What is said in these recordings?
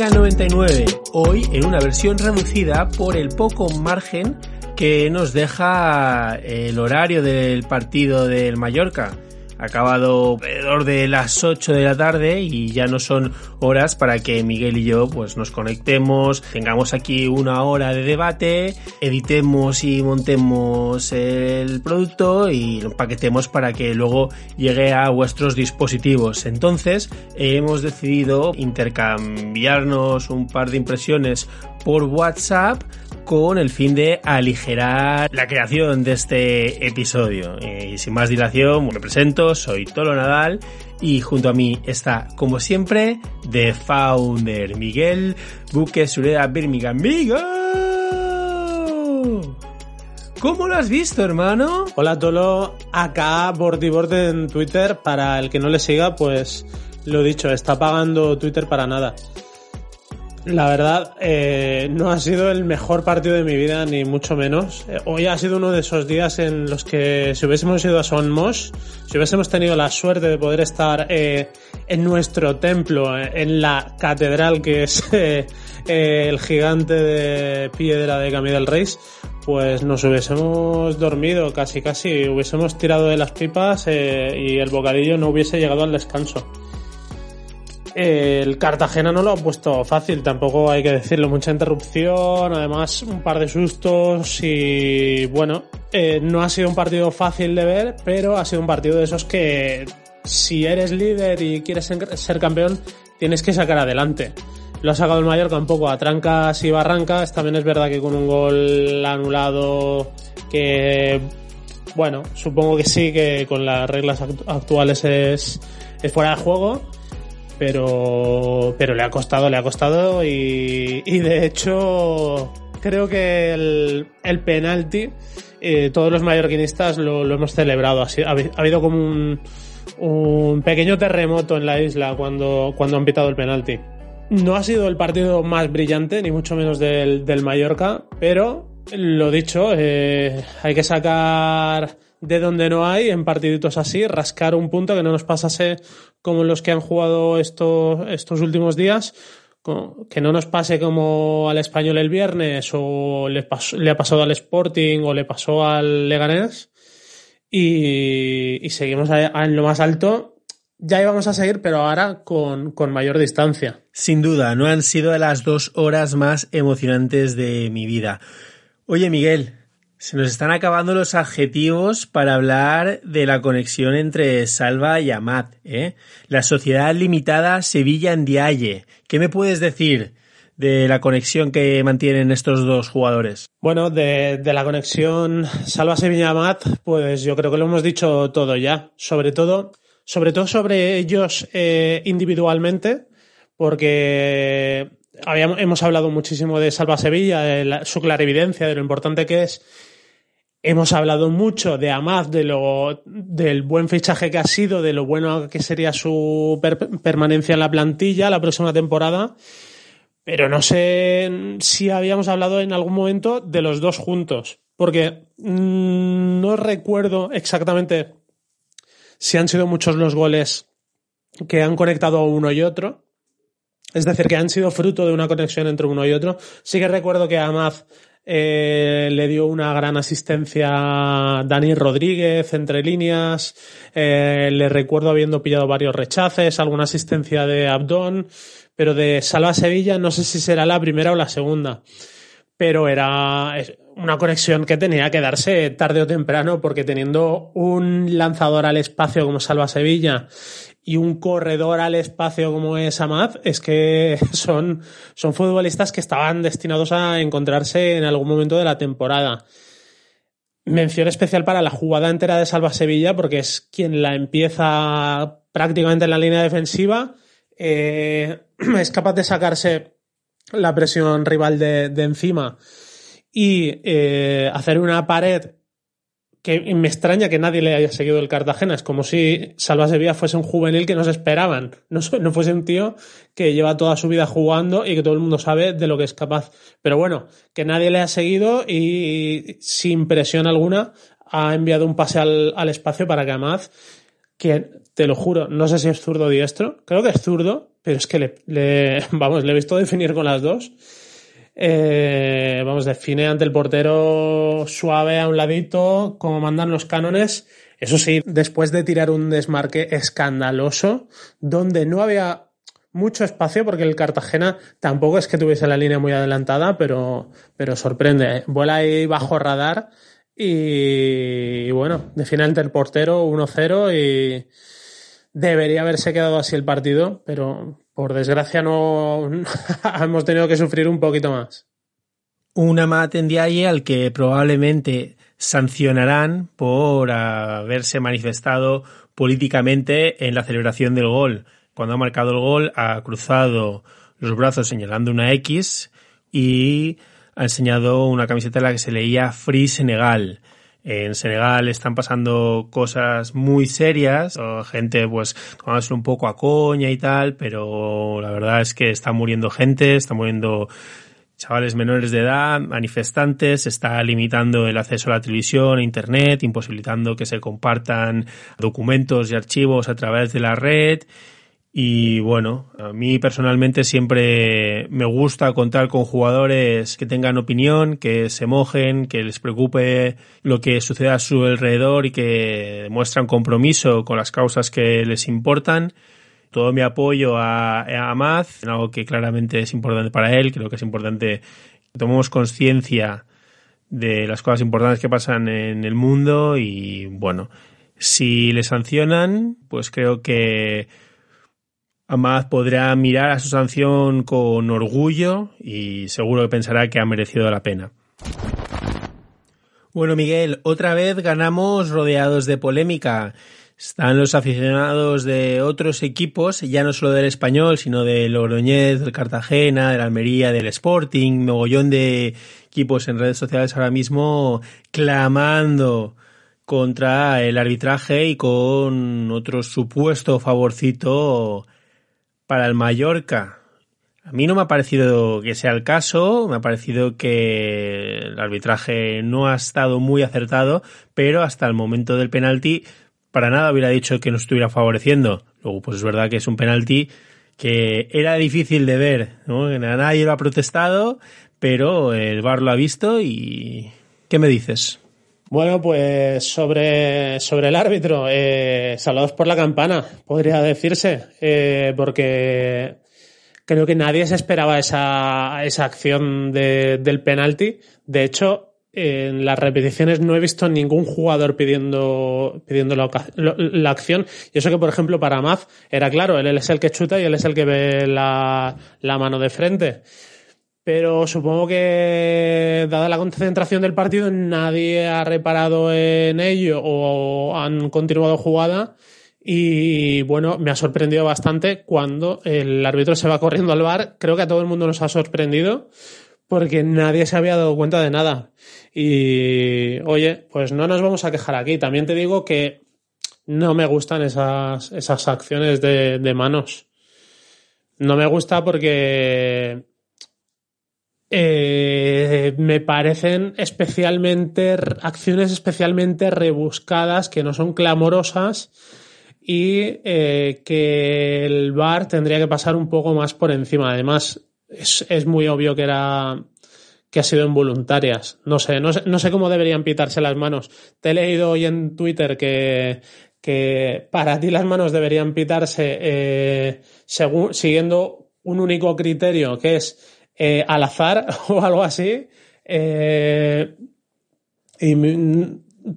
A Birmingham 99, hoy en una versión reducida por el poco margen que nos deja el horario del partido del Mallorca. Acabado alrededor de las 8 de la tarde y ya no son horas para que Miguel y yo pues nos conectemos, tengamos aquí una hora de debate, editemos y montemos el producto y lo empaquetemos para que luego llegue a vuestros dispositivos. Entonces hemos decidido intercambiarnos un par de impresiones por WhatsApp con el fin de aligerar la creación de este episodio. Y sin más dilación, me presento, soy Tolo Nadal y junto a mí está, como siempre, The Founder Miguel Buque Sureda Birmingham. ¡Miguel! ¿Cómo lo has visto, hermano? Hola Tolo, acá Borde en Twitter. Para el que no le siga, pues lo dicho, está pagando Twitter para nada. La verdad, eh, no ha sido el mejor partido de mi vida, ni mucho menos. Eh, hoy ha sido uno de esos días en los que si hubiésemos ido a Son Mosh, si hubiésemos tenido la suerte de poder estar eh, en nuestro templo, eh, en la catedral que es eh, el gigante de piedra de Camino del Reis, pues nos hubiésemos dormido casi casi, hubiésemos tirado de las pipas y el bocadillo no hubiese llegado al descanso. El Cartagena no lo ha puesto fácil, tampoco hay que decirlo, mucha interrupción, además un par de sustos y bueno, eh, no ha sido un partido fácil de ver, pero ha sido un partido de esos que si eres líder y quieres ser campeón, tienes que sacar adelante. Lo ha sacado el Mallorca un poco a trancas y barrancas, también es verdad que con un gol anulado que, bueno, supongo que sí, que con las reglas actuales es, es fuera de juego pero, pero le ha costado, le ha costado y, y de hecho creo que el, el penalti eh, todos los mallorquinistas lo, lo hemos celebrado. Ha, ha, habido como un, un pequeño terremoto en la isla cuando, cuando han pitado el penalti. No ha sido el partido más brillante, ni mucho menos del, del Mallorca, pero lo dicho, eh, hay que sacar de donde no hay en partiditos así, rascar un punto que no nos pasase como los que han jugado estos, estos últimos días, que no nos pase como al español el viernes o le, pasó, le ha pasado al Sporting o le pasó al Leganés y, seguimos en lo más alto. Ya íbamos a seguir, pero ahora con, con mayor distancia. Sin duda, no han sido las dos horas más emocionantes de mi vida. Oye, Miguel, se nos están acabando los adjetivos para hablar de la conexión entre Salva y Amat. ¿eh? La sociedad limitada Sevilla en Dialle. ¿Qué me puedes decir de la conexión que mantienen estos dos jugadores? Bueno, de, la conexión Salva Sevilla Amat, pues yo creo que lo hemos dicho todo ya. Sobre todo, sobre todo sobre ellos eh, individualmente, porque habíamos, hemos hablado muchísimo de Salva Sevilla, de su clarividencia, de lo importante que es Hemos hablado mucho de Amad, de lo, del buen fichaje que ha sido, de lo bueno que sería su per permanencia en la plantilla la próxima temporada. Pero no sé si habíamos hablado en algún momento de los dos juntos. Porque mmm, no recuerdo exactamente si han sido muchos los goles que han conectado uno y otro. Es decir, que han sido fruto de una conexión entre uno y otro. Sí que recuerdo que Amad eh, le dio una gran asistencia Dani Rodríguez entre líneas. Eh, le recuerdo habiendo pillado varios rechaces, alguna asistencia de Abdón, pero de Salva Sevilla no sé si será la primera o la segunda. Pero era, una conexión que tenía que darse tarde o temprano, porque teniendo un lanzador al espacio como Salva Sevilla y un corredor al espacio como es Amad, es que son, son futbolistas que estaban destinados a encontrarse en algún momento de la temporada. Mención especial para la jugada entera de Salva Sevilla, porque es quien la empieza prácticamente en la línea defensiva. Eh, es capaz de sacarse la presión rival de, encima y eh, hacer una pared que me extraña que nadie le haya seguido el Cartagena. Es como si Salva Sevilla fuese un juvenil que no se esperaban. No, no fuese un tío que lleva toda su vida jugando y que todo el mundo sabe de lo que es capaz. Pero bueno, que nadie le ha seguido y sin presión alguna ha enviado un pase al, al espacio para que Amaz, que te lo juro, no sé si es zurdo o diestro, creo que es zurdo, pero es que le vamos, le he visto definir con las dos eh, vamos, define ante el portero suave a un ladito, como mandan los cánones. Eso sí, después de tirar un desmarque escandaloso, donde no había mucho espacio, porque el Cartagena tampoco es que tuviese la línea muy adelantada, pero, pero sorprende. ¿eh? Vuela ahí bajo radar y, bueno, define ante el portero 1-0 y debería haberse quedado así el partido, pero por desgracia no hemos tenido que sufrir un poquito más. Una Matendiaye al que probablemente sancionarán por haberse manifestado políticamente en la celebración del gol. Cuando ha marcado el gol ha cruzado los brazos señalando una X y ha enseñado una camiseta en la que se leía Free Senegal. En Senegal están pasando cosas muy serias, gente pues tomándose un poco a coña y tal, pero la verdad es que está muriendo gente, está muriendo chavales menores de edad, manifestantes, está limitando el acceso a la televisión, a internet, imposibilitando que se compartan documentos y archivos a través de la red y bueno, a mí personalmente siempre me gusta contar con jugadores que tengan opinión, que se mojen, que les preocupe lo que sucede a su alrededor y que demuestran compromiso con las causas que les importan. Todo mi apoyo a, a Amaz, algo que claramente es importante para él, creo que es importante que tomemos conciencia de las cosas importantes que pasan en el mundo y bueno, si le sancionan, pues creo que Amad podrá mirar a su sanción con orgullo y seguro que pensará que ha merecido la pena. Bueno, Miguel, otra vez ganamos rodeados de polémica. Están los aficionados de otros equipos, ya no solo del español, sino del Oroñez, del Cartagena, del Almería, del Sporting, mogollón de equipos en redes sociales ahora mismo clamando contra el arbitraje y con otro supuesto favorcito para el Mallorca. A mí no me ha parecido que sea el caso, me ha parecido que el arbitraje no ha estado muy acertado, pero hasta el momento del penalti para nada hubiera dicho que nos estuviera favoreciendo. Luego, pues es verdad que es un penalti que era difícil de ver, ¿no? Nadie lo ha protestado, pero el VAR lo ha visto y... ¿Qué me dices? Bueno, pues sobre, sobre el árbitro, eh, saludos por la campana, podría decirse, eh, porque creo que nadie se esperaba esa, esa acción de, del penalti. De hecho, en las repeticiones no he visto ningún jugador pidiendo, pidiendo la, la, acción. Y eso que, por ejemplo, para Maz era claro, él es el que chuta y él es el que ve la, la mano de frente pero supongo que dada la concentración del partido nadie ha reparado en ello o han continuado jugada y bueno, me ha sorprendido bastante cuando el árbitro se va corriendo al bar, creo que a todo el mundo nos ha sorprendido porque nadie se había dado cuenta de nada. Y oye, pues no nos vamos a quejar aquí. También te digo que no me gustan esas, esas acciones de, de manos. No me gusta porque eh, me parecen especialmente acciones especialmente rebuscadas que no son clamorosas y eh, que el VAR tendría que pasar un poco más por encima. Además, es, es muy obvio que era que ha sido involuntarias. No sé, no sé, no sé cómo deberían pitarse las manos. Te he leído hoy en Twitter que, que para ti las manos deberían pitarse eh, siguiendo un único criterio, que es eh, al azar o algo así. Eh, y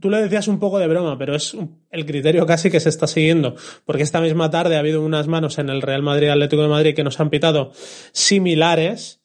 tú le decías un poco de broma, pero es el criterio casi que se está siguiendo, porque esta misma tarde ha habido unas manos en el Real Madrid Atlético de Madrid que nos han pitado similares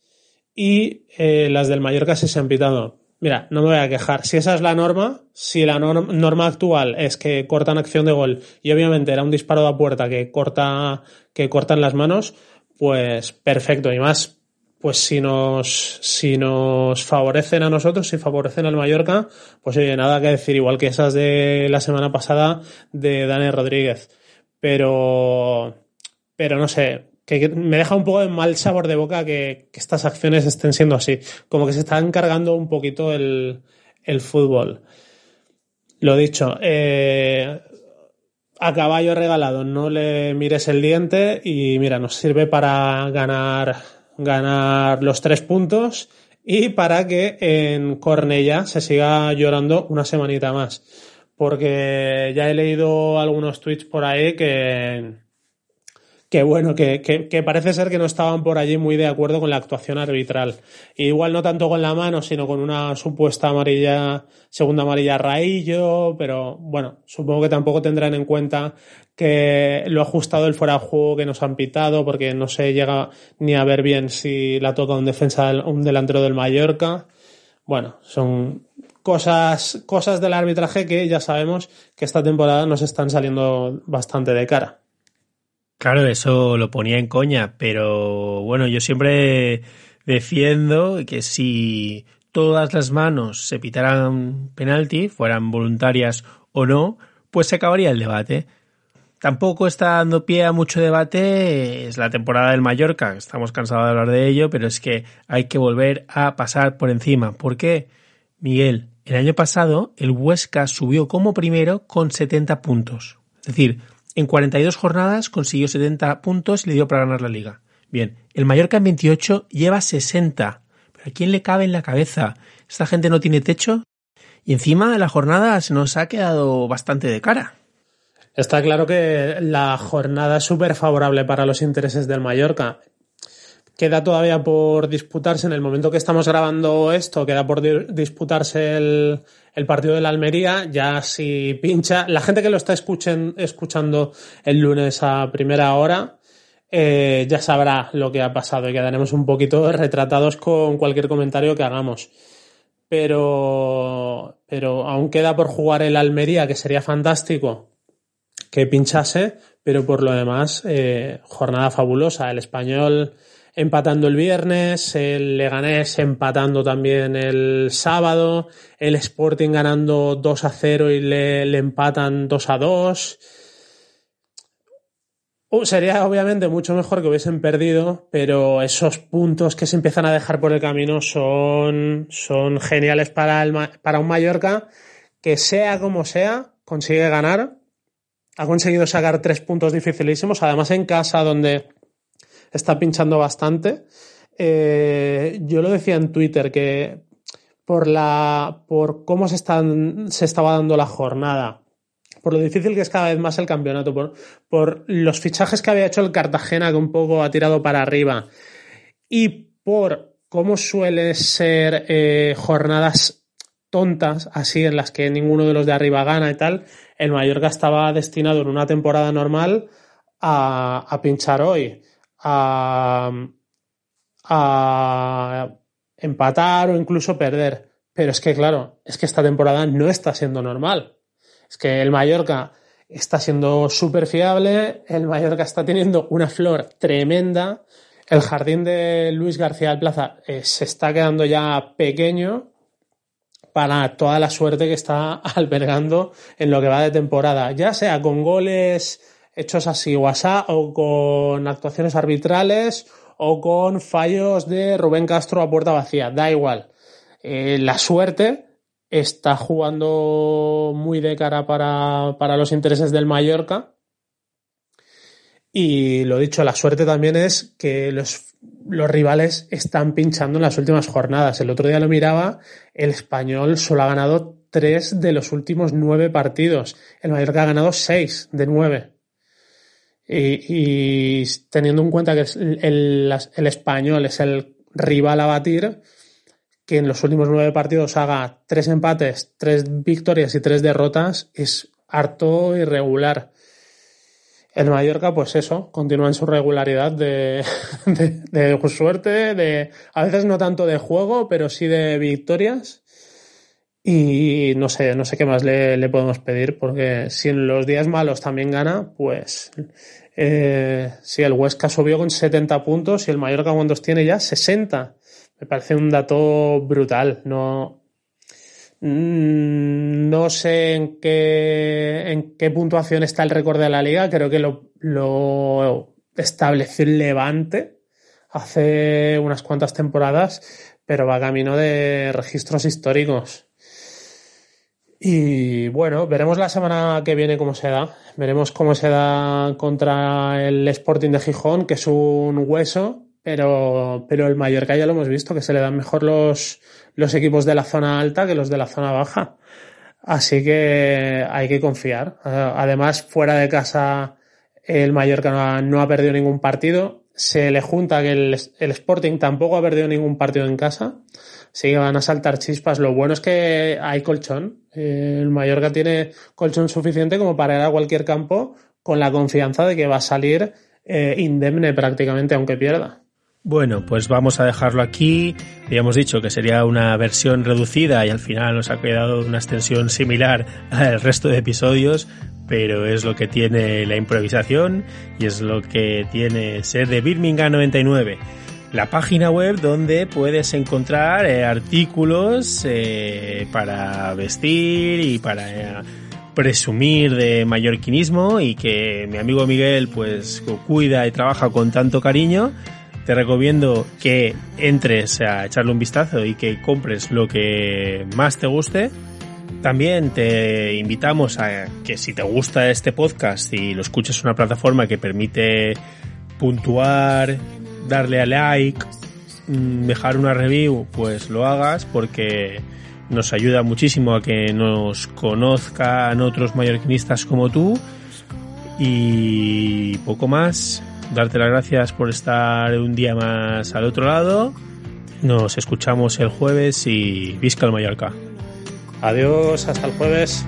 y eh, las del Mallorca sí se han pitado. Mira, no me voy a quejar. Si esa es la norma, si la norma actual es que cortan acción de gol y obviamente era un disparo de puerta que corta, que cortan las manos, pues perfecto. Y más pues si nos, si nos favorecen a nosotros, si favorecen al Mallorca, pues oye, nada que decir, igual que esas de la semana pasada de Dani Rodríguez. Pero, pero no sé, que me deja un poco de mal sabor de boca que, estas acciones estén siendo así. Como que se está encargando un poquito el, el fútbol. Lo dicho, eh, a caballo regalado no le mires el diente y mira, nos sirve para ganar ganar los tres puntos y para que en Cornella se siga llorando una semanita más. Porque ya he leído algunos tweets por ahí que, que bueno, que, que, parece ser que no estaban por allí muy de acuerdo con la actuación arbitral. igual no tanto con la mano, sino con una supuesta amarilla, segunda amarilla raillo, pero bueno, supongo que tampoco tendrán en cuenta que lo ajustado el fuera de juego que nos han pitado, porque no se llega ni a ver bien si la toca un defensa, un delantero del Mallorca. Bueno, son cosas, cosas del arbitraje que ya sabemos que esta temporada nos están saliendo bastante de cara. Claro, eso lo ponía en coña, pero bueno, yo siempre defiendo que si todas las manos se pitaran penalti, fueran voluntarias o no, pues se acabaría el debate. Tampoco está dando pie a mucho debate, es la temporada del Mallorca, estamos cansados de hablar de ello, pero es que hay que volver a pasar por encima. ¿Por qué? Miguel, el año pasado el Huesca subió como primero con 70 puntos. Es decir, en 42 jornadas consiguió 70 puntos y le dio para ganar la liga. Bien, el Mallorca en 28 lleva 60. ¿Pero a quién le cabe en la cabeza? ¿Esta gente no tiene techo? Y encima la jornada se nos ha quedado bastante de cara. Está claro que la jornada es súper favorable para los intereses del Mallorca. Queda todavía por disputarse en el momento que estamos grabando esto, queda por disputarse el, partido de la Almería, ya si pincha, la gente que lo está escuchando el lunes a primera hora, eh, ya sabrá lo que ha pasado y quedaremos un poquito retratados con cualquier comentario que hagamos. Pero, pero aún queda por jugar el Almería, que sería fantástico que pinchase, pero por lo demás, eh, jornada fabulosa. El español empatando el viernes, el Leganés empatando también el sábado, el Sporting ganando 2 a 0 y le, empatan 2 a 2. Uh, sería obviamente mucho mejor que hubiesen perdido, pero esos puntos que se empiezan a dejar por el camino son, son geniales para, el, para un Mallorca que sea como sea, consigue ganar. Ha conseguido sacar tres puntos dificilísimos, además en casa donde está pinchando bastante. Eh, yo lo decía en Twitter que por la por cómo se están se estaba dando la jornada, por lo difícil que es cada vez más el campeonato, por, por los fichajes que había hecho el Cartagena que un poco ha tirado para arriba y por cómo suele ser eh, jornadas tontas, así en las que ninguno de los de arriba gana y tal, el Mallorca estaba destinado en una temporada normal a, a pinchar hoy a, empatar o incluso perder. Pero es que, claro, es que esta temporada no está siendo normal. Es que el Mallorca está siendo súper fiable, el Mallorca está teniendo una flor tremenda, el jardín de Luis García del Plaza eh, se está quedando ya pequeño para toda la suerte que está albergando en lo que va de temporada, ya sea con goles hechos así WhatsApp o con actuaciones arbitrales o con fallos de Rubén Castro a puerta vacía, da igual. Eh, la suerte está jugando muy de cara para, los intereses del Mallorca. Y lo dicho, la suerte también es que los, los, rivales están pinchando en las últimas jornadas. El otro día lo miraba, el español solo ha ganado tres de los últimos nueve partidos. El Mallorca ha ganado seis de nueve. Y, teniendo en cuenta que el, el, español es el rival a batir, que en los últimos nueve partidos haga tres empates, tres victorias y tres derrotas es harto irregular. El Mallorca, pues eso, continúa en su regularidad de, de, suerte, de a veces no tanto de juego, pero sí de victorias. Y no sé, no sé qué más le, podemos pedir, porque si en los días malos también gana, pues eh, si el Huesca subió con 70 puntos y el Mallorca cuántos tiene ya 60. Me parece un dato brutal. No, mm, no sé en qué, en qué puntuación está el récord de la liga. Creo que lo, lo estableció el Levante hace unas cuantas temporadas, pero va camino de registros históricos. Y bueno, veremos la semana que viene cómo se da. Veremos cómo se da contra el Sporting de Gijón, que es un hueso, pero, pero el Mallorca ya lo hemos visto, que se le dan mejor los, los equipos de la zona alta que los de la zona baja. Así que hay que confiar. Además, fuera de casa, el Mallorca no ha, perdido ningún partido. Se le junta que el, el Sporting tampoco ha perdido ningún partido en casa. Sí, van a saltar chispas. Lo bueno es que hay colchón. Eh, el Mallorca tiene colchón suficiente como para ir a cualquier campo con la confianza de que va a salir eh, indemne prácticamente aunque pierda. Bueno, pues vamos a dejarlo aquí. Habíamos dicho que sería una versión reducida y al final nos ha quedado una extensión similar al resto de episodios, pero es lo que tiene la improvisación y es lo que tiene ser de Birmingham 99 la página web donde puedes encontrar eh, artículos eh, para vestir y para eh, presumir de mallorquinismo y que mi amigo Miguel pues cuida y trabaja con tanto cariño. Te recomiendo que entres a echarle un vistazo y que compres lo que más te guste. También te invitamos a que si te gusta este podcast y lo escuchas en una plataforma que permite puntuar darle a like, mm, dejar una review, pues lo hagas porque nos ayuda muchísimo a que nos conozcan otros mallorquinistas como tú. Y poco más. Darte las gracias por estar un día más al otro lado. Nos escuchamos el jueves y visca el Mallorca. Adiós, hasta el jueves.